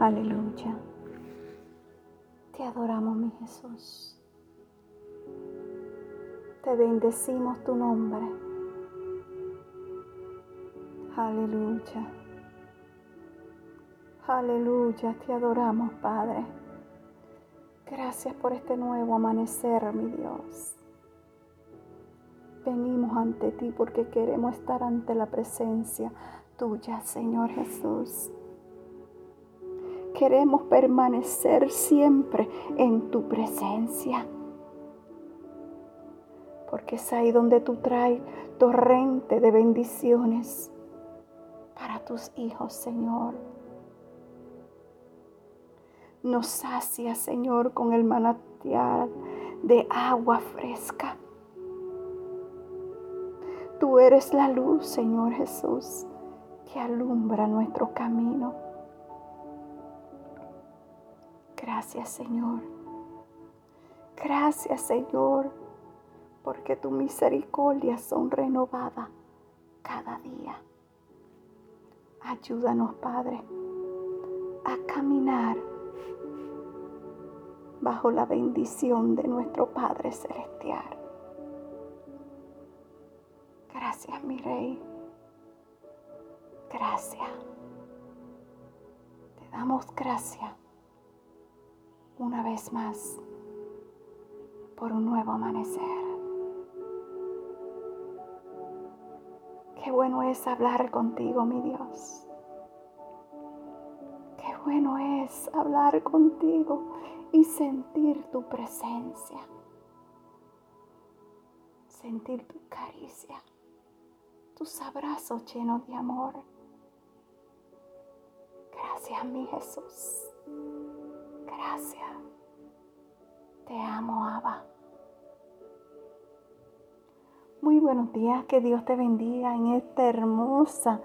Aleluya. Te adoramos, mi Jesús. Te bendecimos tu nombre. Aleluya. Aleluya. Te adoramos, Padre. Gracias por este nuevo amanecer, mi Dios. Venimos ante ti porque queremos estar ante la presencia tuya, Señor Jesús. Queremos permanecer siempre en tu presencia. Porque es ahí donde tú traes torrente de bendiciones para tus hijos, Señor. Nos sacia, Señor, con el manantial de agua fresca. Tú eres la luz, Señor Jesús, que alumbra nuestro camino. Gracias, Señor. Gracias, Señor, porque tu misericordia son renovadas cada día. Ayúdanos, Padre, a caminar bajo la bendición de nuestro Padre Celestial. Gracias, mi Rey. Gracias. Te damos gracias una vez más por un nuevo amanecer. Qué bueno es hablar contigo, mi Dios. Qué bueno es hablar contigo y sentir tu presencia. Sentir tu caricia, tus abrazos llenos de amor. Gracias, mi Jesús. Gracias. Te amo, Abba. Muy buenos días, que Dios te bendiga en esta hermosa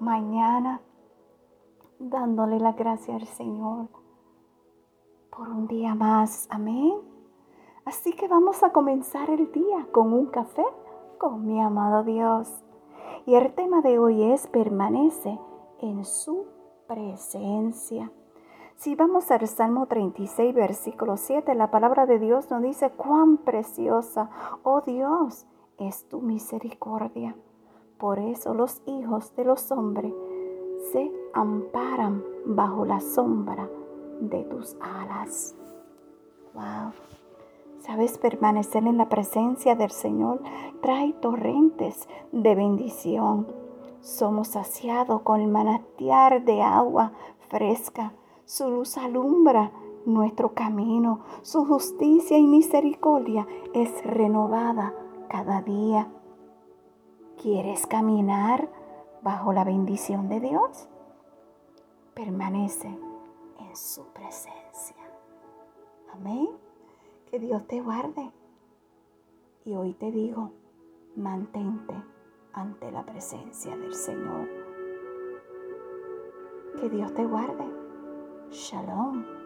mañana, dándole la gracia al Señor por un día más. Amén. Así que vamos a comenzar el día con un café con mi amado Dios. Y el tema de hoy es permanece en su presencia. Si vamos al Salmo 36, versículo 7, la palabra de Dios nos dice, cuán preciosa, oh Dios, es tu misericordia. Por eso los hijos de los hombres se amparan bajo la sombra de tus alas. Wow. Sabes, permanecer en la presencia del Señor trae torrentes de bendición. Somos saciados con el manantial de agua fresca su luz alumbra nuestro camino. Su justicia y misericordia es renovada cada día. ¿Quieres caminar bajo la bendición de Dios? Permanece en su presencia. Amén. Que Dios te guarde. Y hoy te digo, mantente ante la presencia del Señor. Que Dios te guarde. Shalom.